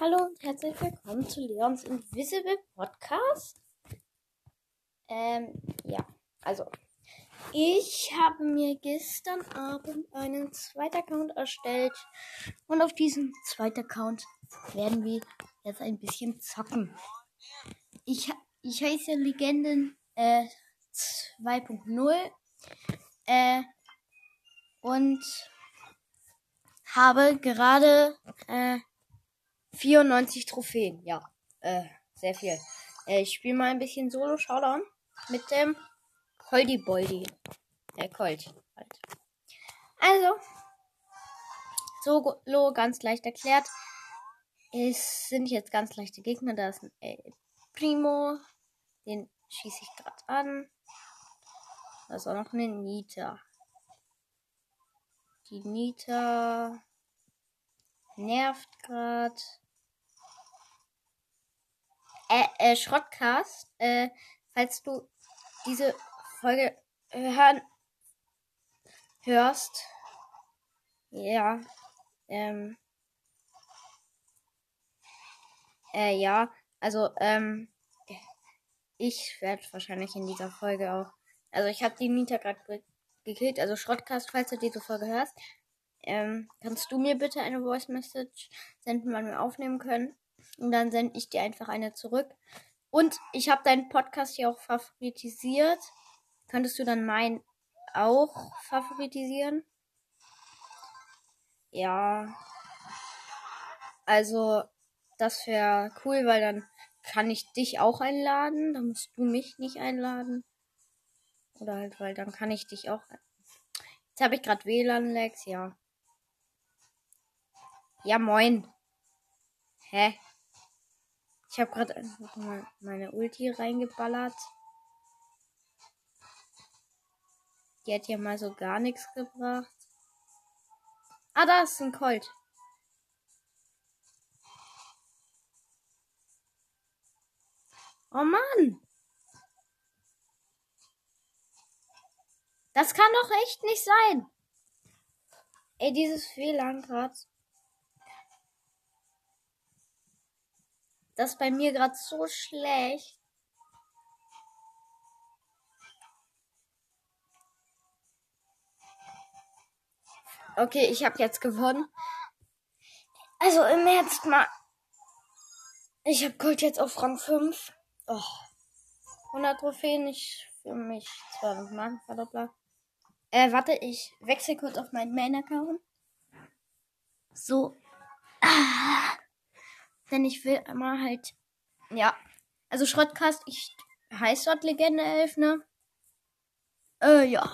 Hallo und herzlich willkommen zu Leons Invisible Podcast. Ähm, ja, also ich habe mir gestern Abend einen zweiten Account erstellt und auf diesem zweiten Account werden wir jetzt ein bisschen zocken. Ich, ich heiße Legenden äh, 2.0 äh, und habe gerade äh, 94 Trophäen, ja. Äh, sehr viel. Äh, ich spiele mal ein bisschen Solo Showdown mit dem Holdi Boldi. Der Colt halt. Also, Solo ganz leicht erklärt. Es sind jetzt ganz leichte Gegner. Da ist ein äh, Primo. Den schieße ich gerade an. Da ist auch noch eine Nita. Die Nita nervt gerade äh, äh, Schrottcast, äh, falls du diese Folge hören hörst, ja, ähm, äh, ja, also, ähm, ich werde wahrscheinlich in dieser Folge auch, also ich habe die Nita gerade gekillt, also Schrottcast, falls du diese Folge hörst, ähm, kannst du mir bitte eine Voice Message senden, wann wir aufnehmen können? Und dann sende ich dir einfach eine zurück. Und ich habe deinen Podcast hier auch favoritisiert. Könntest du dann meinen auch favoritisieren? Ja. Also, das wäre cool, weil dann kann ich dich auch einladen. Dann musst du mich nicht einladen. Oder halt, weil dann kann ich dich auch. Jetzt habe ich gerade WLAN-Lags, ja. Ja, moin. Hä? Ich habe gerade einfach mal meine Ulti reingeballert. Die hat ja mal so gar nichts gebracht. Ah, da ist ein Colt. Oh Mann. Das kann doch echt nicht sein. Ey, dieses WLAN gerade. Das ist bei mir gerade so schlecht. Okay, ich habe jetzt gewonnen. Also im Ernst mal. Ich habe Gold jetzt auf Rang 5. Oh. 100 Trophäen, ich für mich 200 Marken verdoppler. Äh, warte, ich wechsle kurz auf meinen Main-Account. So. Ah. Denn ich will einmal halt. Ja. Also Schrottkast, ich heiße dort Legende 11, ne? Äh, ja.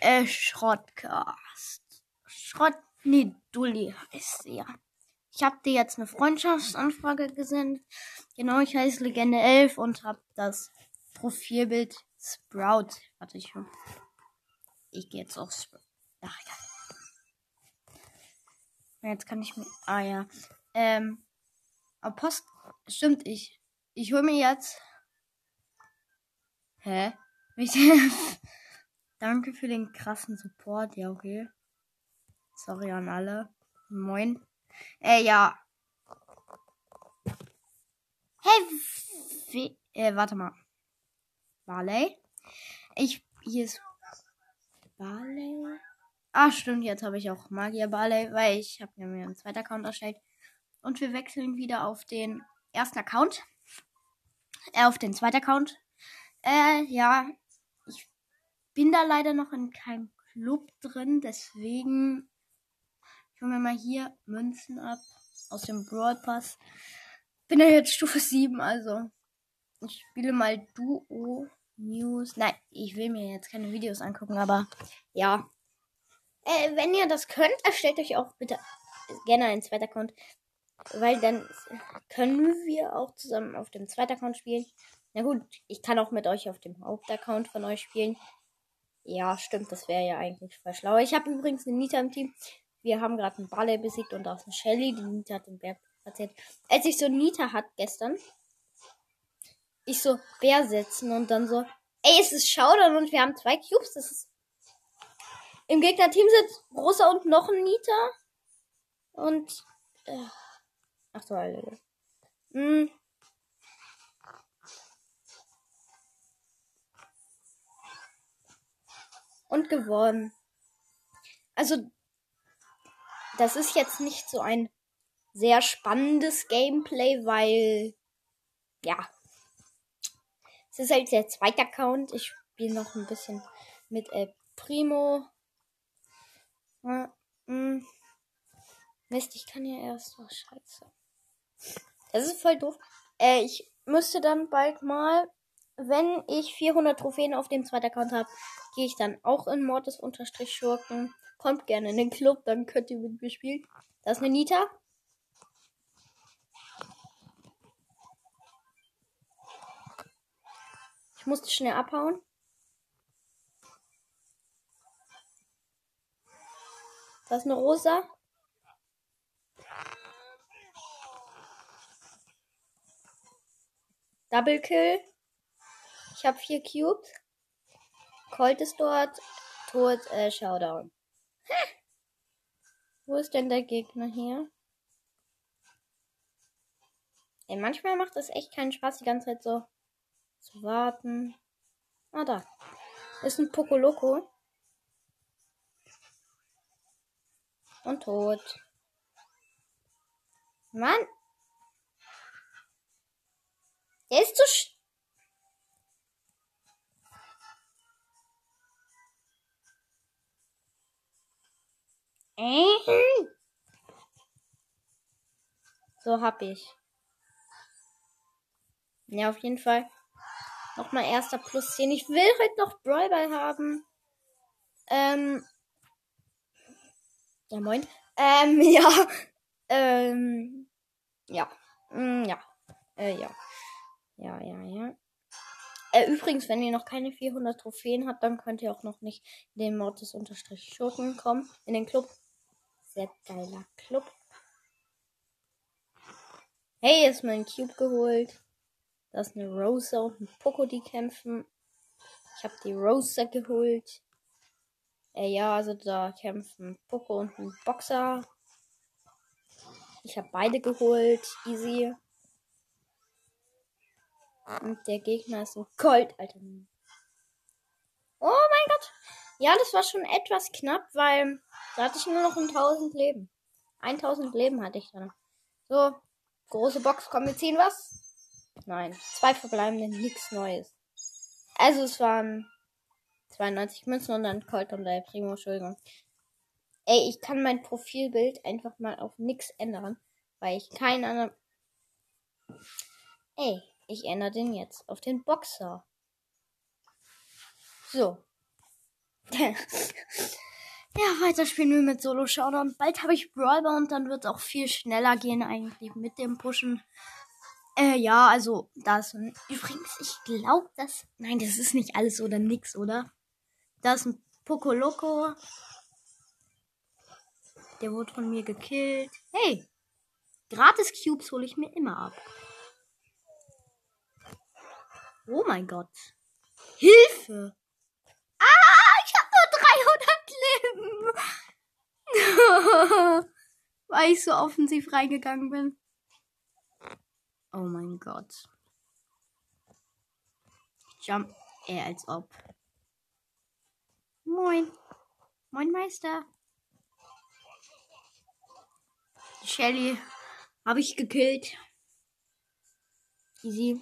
Äh, Schrottkast. Schrott. Nee, Dulli heißt sie ja. Ich habe dir jetzt eine Freundschaftsanfrage gesendet. Genau, ich heiße Legende 11 und habe das Profilbild Sprout. Warte, ich. Ich gehe jetzt auf Sprout. Ach ja. Jetzt kann ich mir. Ah ja. Ähm. Aber Post. Stimmt, ich. Ich hol mir jetzt. Hä? Danke für den krassen Support. Ja, okay. Sorry an alle. Moin. Äh, ja. Hey, äh, warte mal. Barley? Ich, hier ist Barley. Ah, stimmt, jetzt habe ich auch Magier Barley, weil ich habe mir einen zweiten Account erstellt. Und wir wechseln wieder auf den ersten Account. Äh, auf den zweiten Account. Äh, ja. Ich bin da leider noch in keinem Club drin, deswegen. Ich hole mir mal hier Münzen ab. Aus dem Brawl Pass. Bin ja jetzt Stufe 7, also. Ich spiele mal Duo News. Nein, ich will mir jetzt keine Videos angucken, aber ja. Äh, wenn ihr das könnt, erstellt euch auch bitte gerne einen zweiten Account. Weil dann können wir auch zusammen auf dem zweiten Account spielen. Na gut, ich kann auch mit euch auf dem Hauptaccount von euch spielen. Ja, stimmt, das wäre ja eigentlich voll schlau. Ich habe übrigens eine Nita im Team. Wir haben gerade einen Barley besiegt und auch eine Shelly. Die Nita hat den Bär erzählt. Als ich so Nita hat gestern, ich so Bär setzen und dann so, ey, es ist Showdown und wir haben zwei Cubes. Das ist im Gegnerteam sind Rosa und noch ein Nita. Und äh, Ach so, Alter. Hm. Und gewonnen. Also, das ist jetzt nicht so ein sehr spannendes Gameplay, weil, ja, es ist halt der zweite Account. Ich spiele noch ein bisschen mit El Primo. Ja, hm. Mist, ich kann ja erst. Oh, scheiße. Das ist voll doof. Äh, ich müsste dann bald mal, wenn ich 400 Trophäen auf dem zweiten Account habe, gehe ich dann auch in Mortis-Schurken. Kommt gerne in den Club, dann könnt ihr mit mir spielen. Das ist eine Nita. Ich musste schnell abhauen. Das ist eine rosa. Double Kill. Ich habe vier Cubes. Colt ist dort. Tot, äh, Showdown. Wo ist denn der Gegner hier? Ey, manchmal macht es echt keinen Spaß, die ganze Zeit so zu warten. Ah, da. Ist ein Pokoloko. Und tot. Mann. Der ist zu sch äh? So hab ich. Ja, auf jeden Fall. Nochmal erster plus 10. Ich will heute noch Brawlball haben. Ähm. Ja, moin. Ähm, ja. Ähm. Ja. Mm, ja. Äh, ja. Ja, ja, ja. Äh, übrigens, wenn ihr noch keine 400 Trophäen habt, dann könnt ihr auch noch nicht in den Mortis-Schurken kommen. In den Club. Sehr geiler Club. Hey, ist mein Cube geholt. Da ist eine Rosa und ein Poco, die kämpfen. Ich habe die Rosa geholt. Äh, ja, also da kämpfen Poco und ein Boxer. Ich habe beide geholt. Easy. Und der Gegner ist ein Colt, Alter. Oh mein Gott. Ja, das war schon etwas knapp, weil da hatte ich nur noch 1000 Leben. 1000 Leben hatte ich dann. So, große Box, komm, wir ziehen was. Nein, zwei verbleibende, nichts Neues. Also es waren 92 Münzen und dann Colt und der Primo, Entschuldigung. Ey, ich kann mein Profilbild einfach mal auf nix ändern, weil ich keinen anderen. Ey, ich ändere den jetzt auf den Boxer. So. ja, weiter spielen wir mit Solo Showdown. Bald habe ich Brawler und dann wird es auch viel schneller gehen eigentlich mit dem Pushen. Äh, ja, also, das. Übrigens, ich glaube, das. Nein, das ist nicht alles oder nix, oder? Da ist ein Pokoloko. Der wurde von mir gekillt. Hey! Gratis Cubes hole ich mir immer ab. Oh mein Gott. Hilfe! Ah, ich habe nur 300 Leben. Weil ich so offensiv reingegangen bin. Oh mein Gott. Jump. Äh, als ob. Moin. Moin, Meister. Shelly habe ich gekillt. Easy.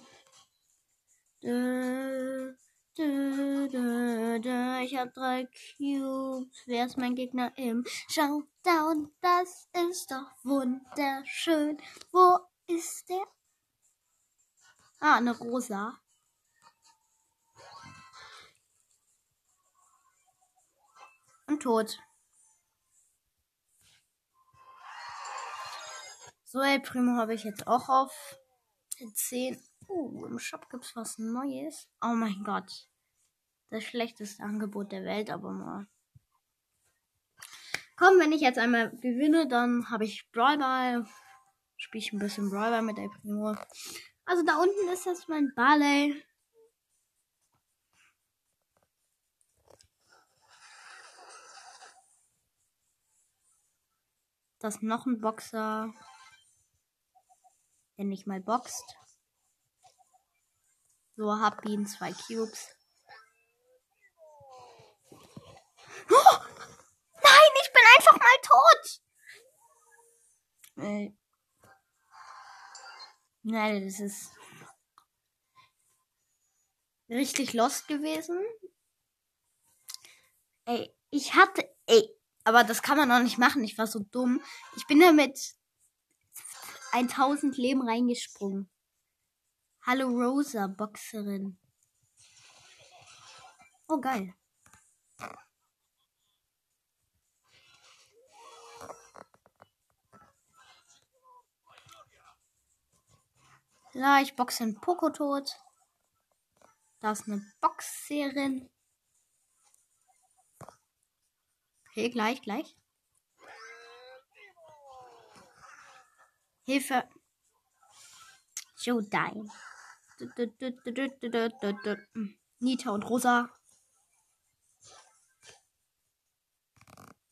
Da, da, da, da. Ich habe drei Cubes. Wer ist mein Gegner im Showdown? Das ist doch wunderschön. Wo ist der? Ah, eine rosa. Und tot. So, El Primo habe ich jetzt auch auf 10. Uh, im Shop gibt es was Neues. Oh mein Gott. Das schlechteste Angebot der Welt, aber mal. Komm, wenn ich jetzt einmal gewinne, dann habe ich Brawlball. Spiele ich ein bisschen Brawlball mit El Primo. Also da unten ist das mein Barley. Das ist noch ein Boxer. der nicht mal boxt. So, hab ihn zwei Cubes. Oh! Nein, ich bin einfach mal tot. Äh. Nein, das ist richtig lost gewesen. Ey, ich hatte, ey, aber das kann man noch nicht machen. Ich war so dumm. Ich bin da mit 1000 Leben reingesprungen. Hallo Rosa, Boxerin. Oh, geil. Ja, ich boxe einen Poko tot. Da ist eine Boxerin. Okay, gleich, gleich. Hilfe. Showtime. Nita und Rosa.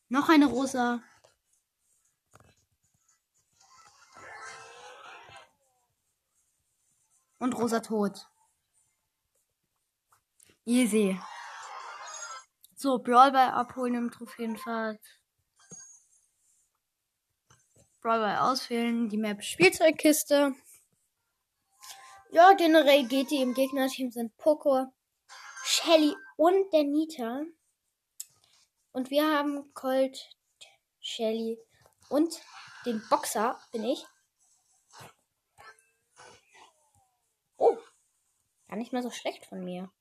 Noch eine Rosa. Und Rosa tot. Easy. So, Brawlball abholen im Trophäenfahrt. Brawlball auswählen. Die Map Spielzeugkiste. Ja, generell geht die im Gegnerteam sind Poco, Shelly und der Nita. Und wir haben Colt, Shelly und den Boxer bin ich. Oh, gar nicht mehr so schlecht von mir.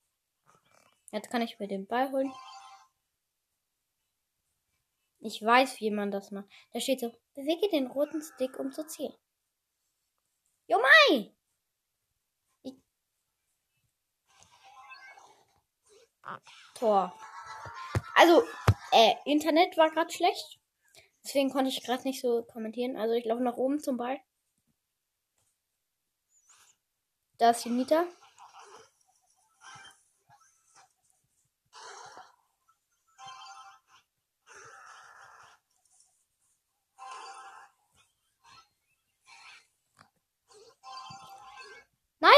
Jetzt kann ich mir den Ball holen. Ich weiß, wie man das macht. Da steht so, bewege den roten Stick, um zu zielen. Jo mai! Ich... Tor. Also, äh, Internet war gerade schlecht. Deswegen konnte ich gerade nicht so kommentieren. Also ich laufe nach oben zum Ball. Da ist die Mieter. Nein!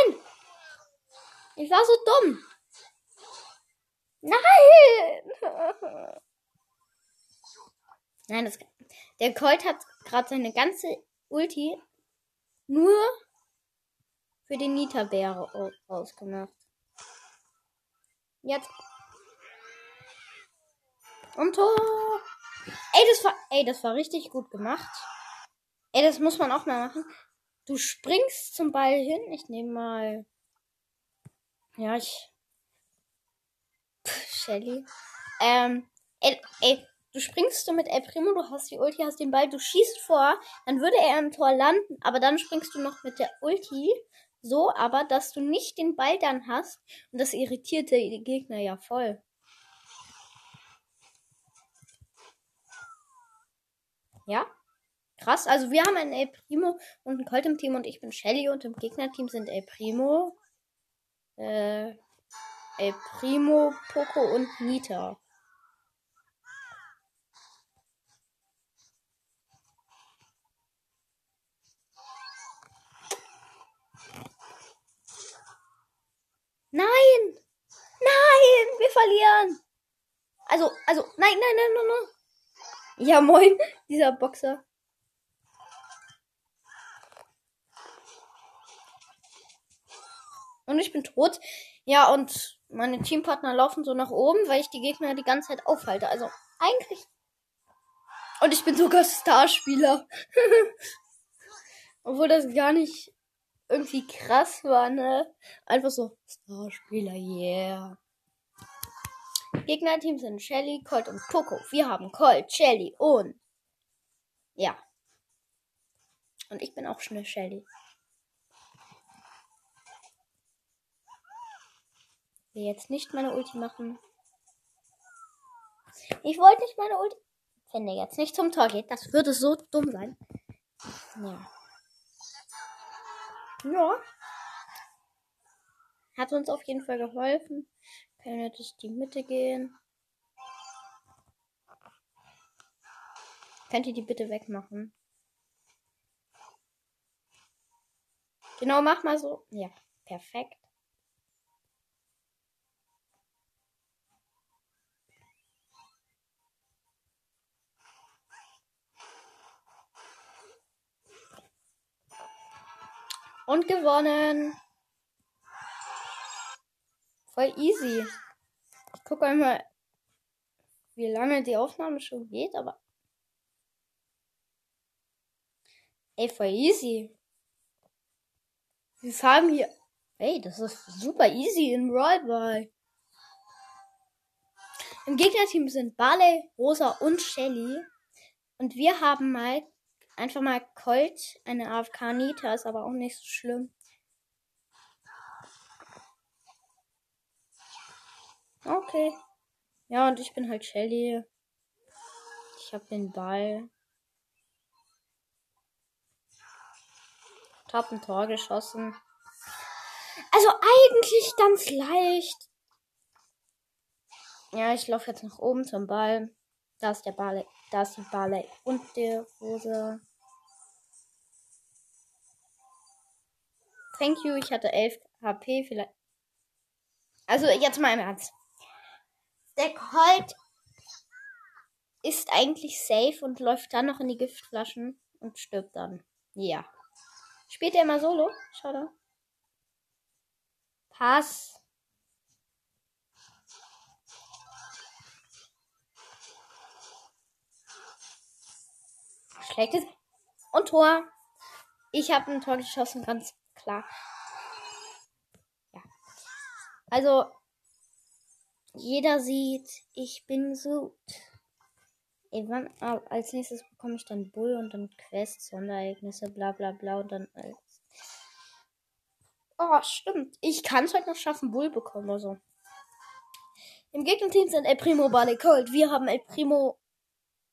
Ich war so dumm. Nein! Das, der Colt hat gerade seine ganze Ulti nur für den Nita-Bär ausgemacht. Jetzt. Und Tor! Ey, das war, ey, das war richtig gut gemacht. Ey, das muss man auch mal machen. Du springst zum Ball hin. Ich nehme mal. Ja, ich. Shelly. Ähm. Ey, ey, du springst so mit El Primo, du hast die Ulti, hast den Ball, du schießt vor, dann würde er im Tor landen, aber dann springst du noch mit der Ulti. So, aber dass du nicht den Ball dann hast. Und das irritierte die Gegner ja voll. Ja? Krass. Also wir haben einen El Primo und einen Colt im Team und ich bin Shelly und im Gegnerteam sind El Primo, äh, El Primo, Poco und Nita. Nein! Nein! Wir verlieren! Also, also, nein, nein, nein, nein, nein. Ja, moin, dieser Boxer. Und ich bin tot. Ja, und meine Teampartner laufen so nach oben, weil ich die Gegner die ganze Zeit aufhalte. Also eigentlich. Und ich bin sogar Starspieler. Obwohl das gar nicht irgendwie krass war, ne? Einfach so Starspieler, yeah. Gegnerteam sind Shelly, Colt und Poco. Wir haben Colt, Shelly und. Ja. Und ich bin auch schnell Shelly. will jetzt nicht meine Ulti machen. Ich wollte nicht meine Ulti. Wenn der jetzt nicht zum Tor geht, das würde so dumm sein. Ja. Ja. Hat uns auf jeden Fall geholfen. Können wir durch die Mitte gehen. Könnt ihr die bitte wegmachen? Genau, mach mal so. Ja, perfekt. Und gewonnen. Voll easy. Ich gucke einmal, wie lange die Aufnahme schon geht, aber. Ey, voll easy. Wir fahren hier. Ey, das ist super easy in Rollball. Im Gegnerteam sind Barley, Rosa und Shelly. Und wir haben mal einfach mal Colt, eine AFK Nita, ist aber auch nicht so schlimm. Okay. Ja, und ich bin halt Shelly. Ich hab den Ball. Ich hab ein Tor geschossen. Also eigentlich ganz leicht. Ja, ich laufe jetzt nach oben zum Ball. Da ist der Ball, da ist die Ball und der Rose. Thank you, ich hatte 11 HP vielleicht. Also jetzt mal im Ernst. Der Colt ist eigentlich safe und läuft dann noch in die Giftflaschen und stirbt dann. Ja. Spielt er immer solo? Schade. Pass. Schlechtes. Und Tor. Ich habe ein Tor geschossen, ganz klar. Ja. Also, jeder sieht, ich bin wann, ah, als nächstes bekomme ich dann Bull und dann Quests, Sonderereignisse, bla bla bla und dann alles. Oh, stimmt. Ich kann es heute noch schaffen, Bull bekommen oder so. Im Gegnerteam sind El Primo, Barley, Cold. Wir haben El Primo,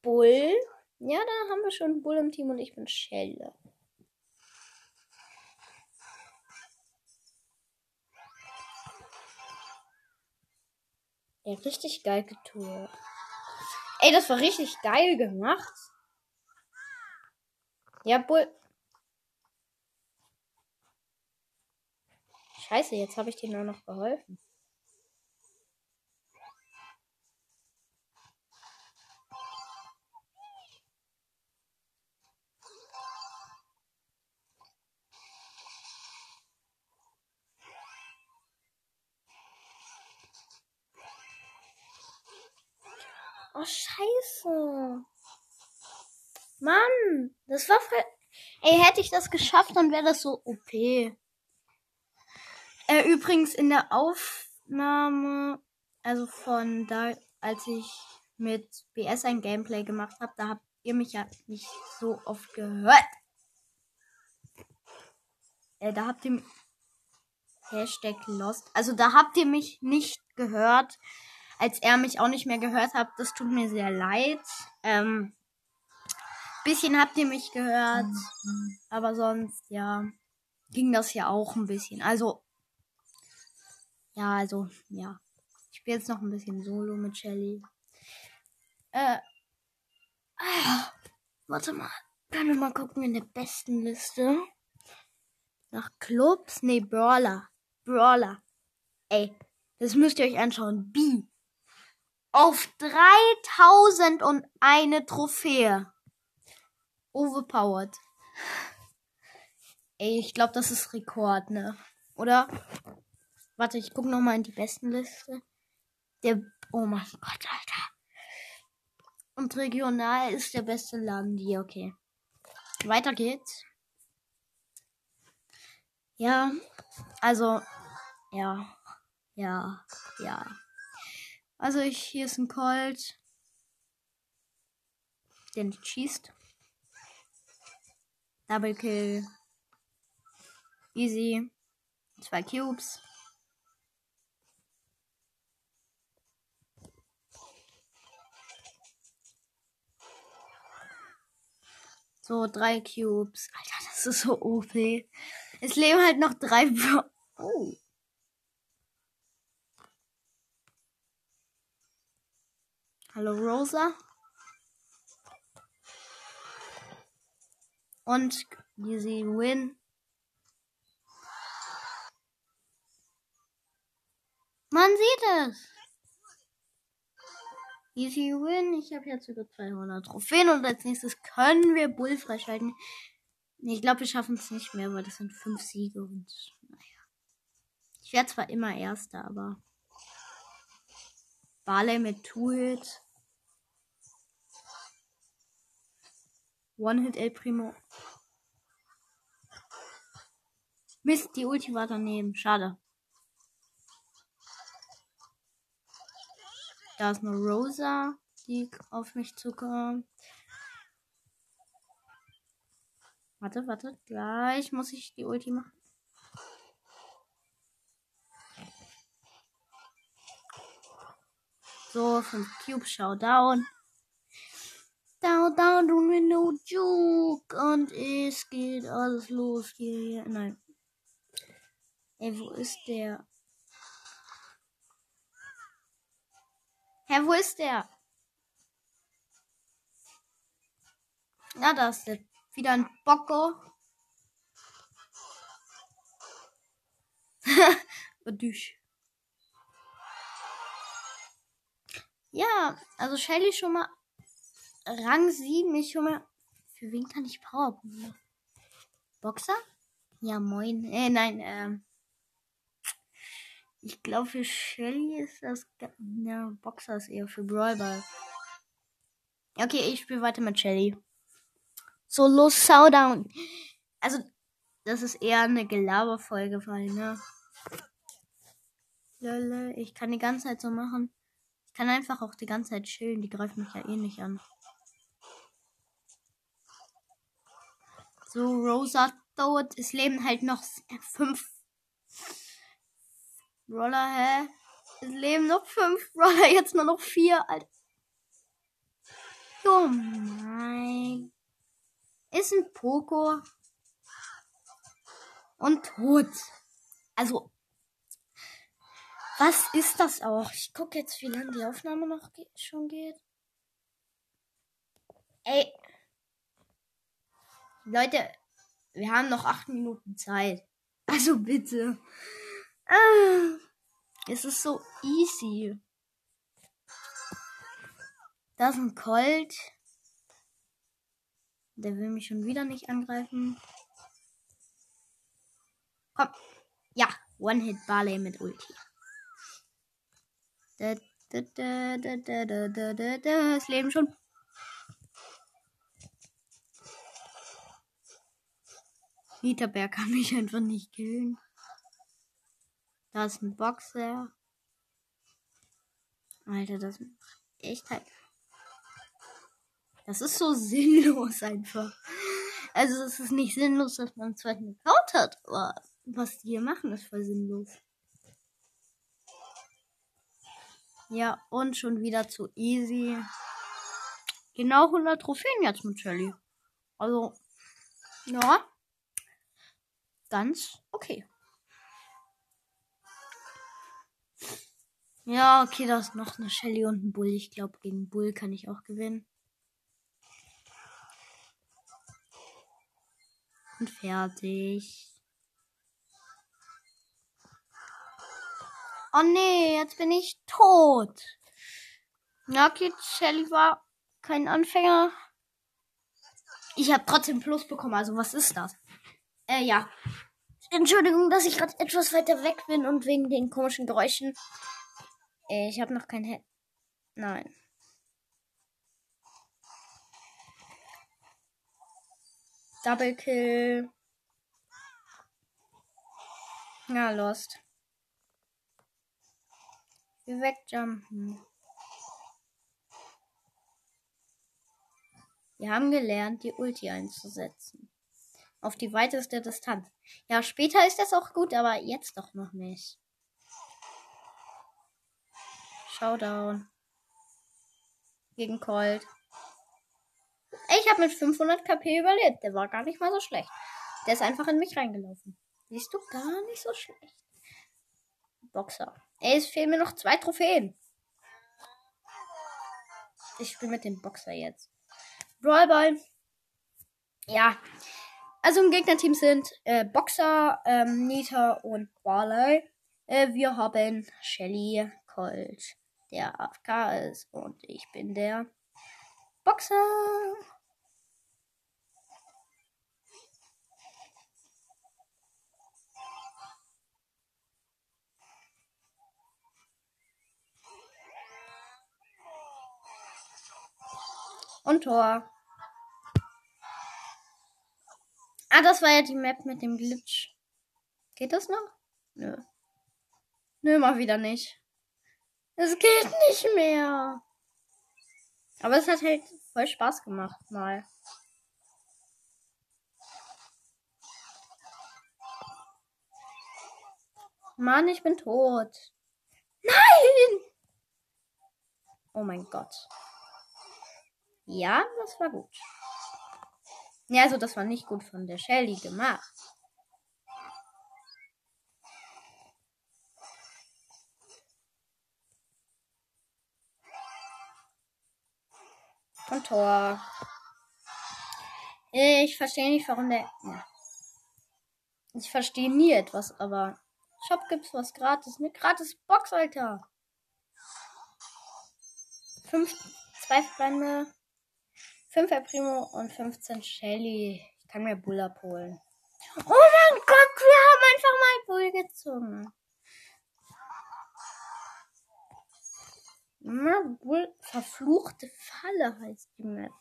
Bull. Ja, da haben wir schon Bull im Team und ich bin Schelle. Ja, richtig geil getue. Ey, das war richtig geil gemacht. Ja, Bull. Scheiße, jetzt habe ich dir nur noch geholfen. Scheiße. Mann, das war voll... Ey, hätte ich das geschafft, dann wäre das so OP. Äh, übrigens in der Aufnahme, also von da, als ich mit BS ein Gameplay gemacht habe, da habt ihr mich ja nicht so oft gehört. Äh, da habt ihr Hashtag Lost. Also da habt ihr mich nicht gehört als er mich auch nicht mehr gehört hat. Das tut mir sehr leid. Ähm, bisschen habt ihr mich gehört, aber sonst, ja, ging das ja auch ein bisschen. Also, ja, also, ja. Ich spiele jetzt noch ein bisschen Solo mit Shelly. Äh, ah, warte mal. Können wir mal gucken in der besten Liste. Nach Clubs? Nee, Brawler. Brawler. Ey, das müsst ihr euch anschauen. B auf 3001 Trophäe. Overpowered. Ey, ich glaube, das ist Rekord, ne? Oder? Warte, ich gucke nochmal in die besten Liste. Der. Oh mein Gott, Alter. Und regional ist der beste Land hier, okay. Weiter geht's. Ja, also, ja, ja, ja. Also ich, hier ist ein Colt. Den schießt. Double Kill. Easy. Zwei Cubes. So, drei Cubes. Alter, das ist so OP. Es leben halt noch drei. Oh. Hallo Rosa. Und easy win. Man sieht es. Easy win. Ich habe jetzt über 200 Trophäen und als nächstes können wir Bull freischalten. Ich glaube, wir schaffen es nicht mehr, weil das sind fünf Siege und naja. Ich werde zwar immer Erster, aber Barley mit Two Hits. One-Hit El Primo. Mist, die Ulti war daneben. Schade. Da ist eine Rosa, die auf mich zukommt. Warte, warte. Gleich muss ich die Ulti machen. So, 5 Cube Showdown. Down, down, tun wir no joke. Und es geht alles los hier. Nein. Ey, wo ist der? Hä, wo ist der? Na, da ist der. Wieder ein Bocko. Badüsch. Ja, also Shelly schon mal Rang 7 ist schon mal. Für wen kann ich Powerpunkte? Boxer? Ja, moin. Äh, nein, ähm. Ich glaube, für Shelly ist das. Ja, Boxer ist eher für Brawlball. Okay, ich spiele weiter mit Shelly. So, los, Showdown. Also, das ist eher eine Gelaberfolge, weil, ne? Ich kann die ganze Zeit so machen kann einfach auch die ganze Zeit chillen. Die greifen mich ja eh nicht an. So, Rosa tot. Es leben halt noch fünf Roller, hä? Es leben noch fünf Roller, jetzt nur noch vier, Alter. Oh mein. Ist ein Poco. Und tot. Also, was ist das auch? Ich gucke jetzt, wie lange die Aufnahme noch ge schon geht. Ey. Leute, wir haben noch acht Minuten Zeit. Also bitte. Ah, es ist so easy. Da ist ein Colt. Der will mich schon wieder nicht angreifen. Komm. Ja, One-Hit Barley mit Ulti. Da, da, da, da, da, da, da, da, das Leben schon. Niederberg kann mich einfach nicht killen. Da ist ein Boxer. Alter, das macht echt halt. Das ist so sinnlos einfach. Also es ist nicht sinnlos, dass man einen zweiten Account hat, aber was die hier machen, ist voll sinnlos. Ja, und schon wieder zu easy. Genau 100 Trophäen jetzt mit Shelly. Also, ja. Ganz okay. Ja, okay, da ist noch eine Shelly und ein Bull. Ich glaube, gegen Bull kann ich auch gewinnen. Und fertig. Oh nee, jetzt bin ich tot. Ja, okay, Shelly war kein Anfänger. Ich habe trotzdem Plus bekommen, also was ist das? Äh, ja. Entschuldigung, dass ich gerade etwas weiter weg bin und wegen den komischen Geräuschen. Äh, ich habe noch kein Head. Nein. Double Kill. Ja, lost. Wir wegjumpen. Wir haben gelernt, die Ulti einzusetzen. Auf die weiteste Distanz. Ja, später ist das auch gut, aber jetzt doch noch nicht. Showdown. Gegen Colt. Ich habe mit 500 KP überlebt. Der war gar nicht mal so schlecht. Der ist einfach in mich reingelaufen. Siehst du, gar nicht so schlecht. Boxer. Ey, es fehlen mir noch zwei Trophäen. Ich spiele mit dem Boxer jetzt. Brawlball. Ja. Also im Gegnerteam sind äh, Boxer, ähm, Nita und Barley. Äh, wir haben Shelly Colt, der AFK ist. Und ich bin der Boxer. Und Tor. Ah, das war ja die Map mit dem Glitch. Geht das noch? Nö. Nö, mal wieder nicht. Es geht nicht mehr. Aber es hat halt voll Spaß gemacht, mal. Mann, ich bin tot. Nein! Oh mein Gott. Ja, das war gut. Ja, also das war nicht gut von der Shelly gemacht. Und Tor. Ich verstehe nicht, warum der. Ja. Ich verstehe nie etwas, aber Shop gibt's was gratis. Eine gratis Box, Alter. Fünf, zwei Freunde, 5 El Primo und 15 Shelly. Ich kann mir Bull abholen. Oh mein Gott, wir haben einfach mal Bull gezogen. Bull, verfluchte Falle heißt die Map.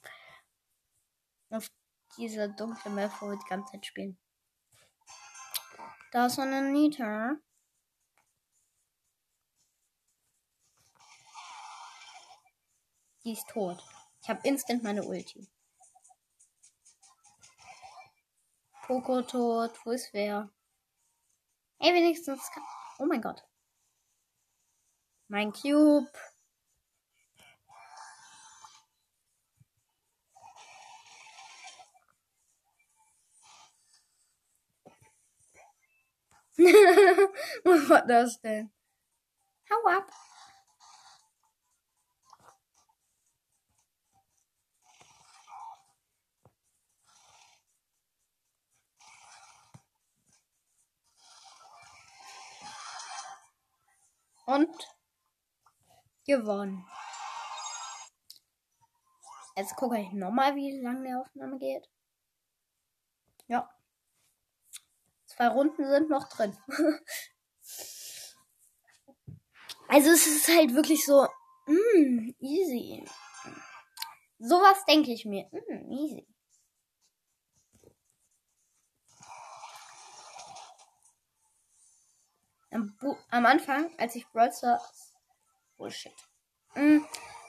Auf diese dunkle Map, wo wir die ganze Zeit spielen. Da ist eine Nita. Die ist tot. Ich habe instant meine Ulti. Poco tot. Wo ist wer? Ey, wenigstens. Oh mein Gott. Mein Cube. Was war das denn? Hau ab. Und gewonnen. Jetzt gucke ich nochmal, wie lange die Aufnahme geht. Ja. Zwei Runden sind noch drin. also es ist halt wirklich so, mm, easy. Sowas denke ich mir. Mm, easy. Am, am Anfang, als ich Brawl Stars. Bullshit. Mm,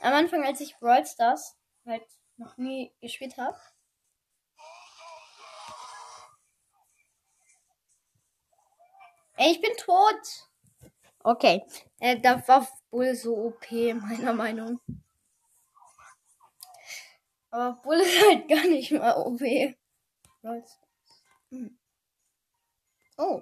am Anfang, als ich Brawl Stars halt noch nie gespielt habe. Ey, ich bin tot. Okay. Äh, da war Bull so OP, meiner Meinung. Aber Bull ist halt gar nicht mal OP. Hm. Oh.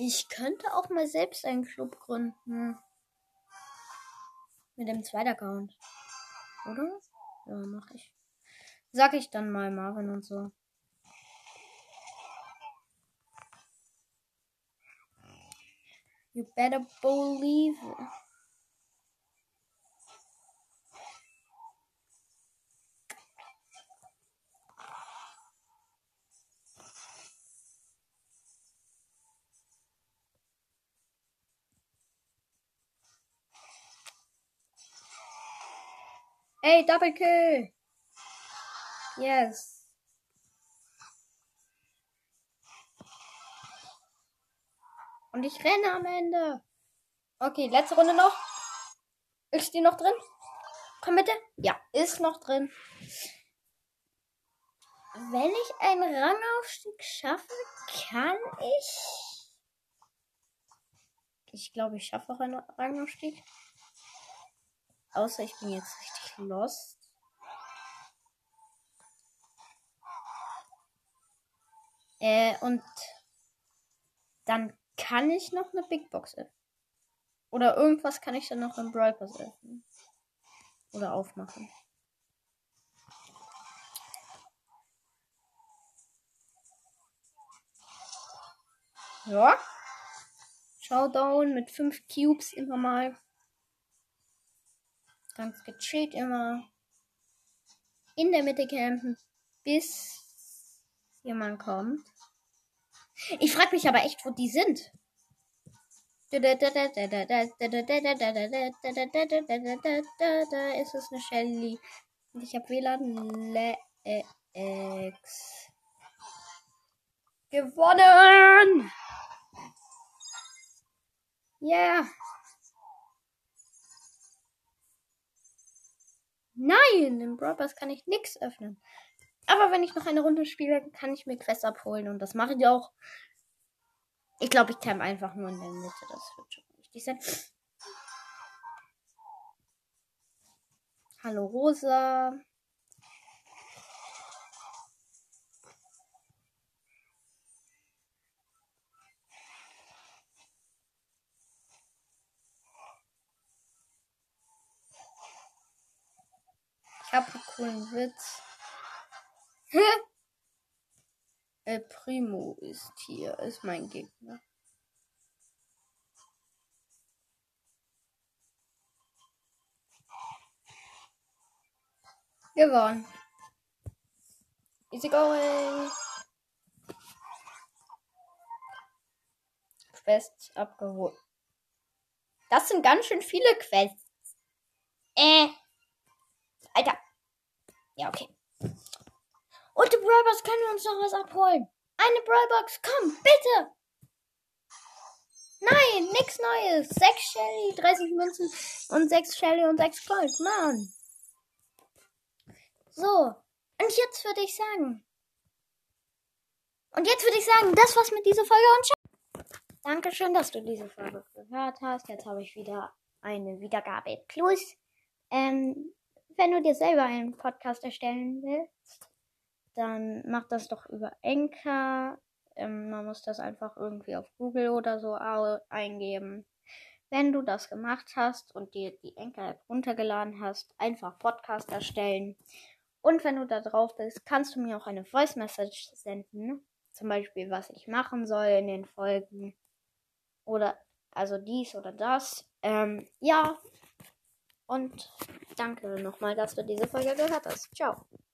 Ich könnte auch mal selbst einen Club gründen. Mit dem zweiten Account. Oder? Ja, mach ich. Sag ich dann mal Marvin und so. You better believe it. Hey, Double Kill! Yes. Und ich renne am Ende. Okay, letzte Runde noch. Ist die noch drin? Komm bitte. Ja, ist noch drin. Wenn ich einen Rangaufstieg schaffe, kann ich. Ich glaube, ich schaffe auch einen Rangaufstieg. Außer ich bin jetzt richtig lost. Äh, und dann kann ich noch eine Big Box öffnen. Oder irgendwas kann ich dann noch im Brawl Pass öffnen. Oder aufmachen. Ja. Showdown mit 5 Cubes immer mal. Ganz gechillt immer. In der Mitte campen, bis jemand kommt. Ich frage mich aber echt, wo die sind. Da ist es eine Shelly. Und ich habe WLAN Lex gewonnen. Yeah. Nein, im Brawl kann ich nichts öffnen. Aber wenn ich noch eine Runde spiele, kann ich mir Quests abholen. Und das mache ich auch. Ich glaube, ich camp einfach nur in der Mitte. Das wird schon richtig sein. Hallo Rosa. Ich habe einen coolen Witz. El Primo ist hier, ist mein Gegner. Gewonnen. Easy going. Quest abgeholt. Das sind ganz schön viele Quests. Äh. Alter. Ja, okay. Und die Brawlbox können wir uns noch was abholen. Eine Brawlbox, komm, bitte. Nein, nix Neues. Sechs Shelly, 30 Münzen und sechs Shelly und sechs Gold. Mann. So. Und jetzt würde ich sagen. Und jetzt würde ich sagen, das war's mit dieser Folge und ciao. Dankeschön, dass du diese Folge gehört hast. Jetzt habe ich wieder eine Wiedergabe plus. Ähm, wenn du dir selber einen Podcast erstellen willst, dann mach das doch über Enka. Ähm, man muss das einfach irgendwie auf Google oder so eingeben. Wenn du das gemacht hast und dir die Enka-App runtergeladen hast, einfach Podcast erstellen. Und wenn du da drauf bist, kannst du mir auch eine Voice Message senden. Zum Beispiel, was ich machen soll in den Folgen. Oder also dies oder das. Ähm, ja. Und danke nochmal, dass du diese Folge gehört hast. Ciao.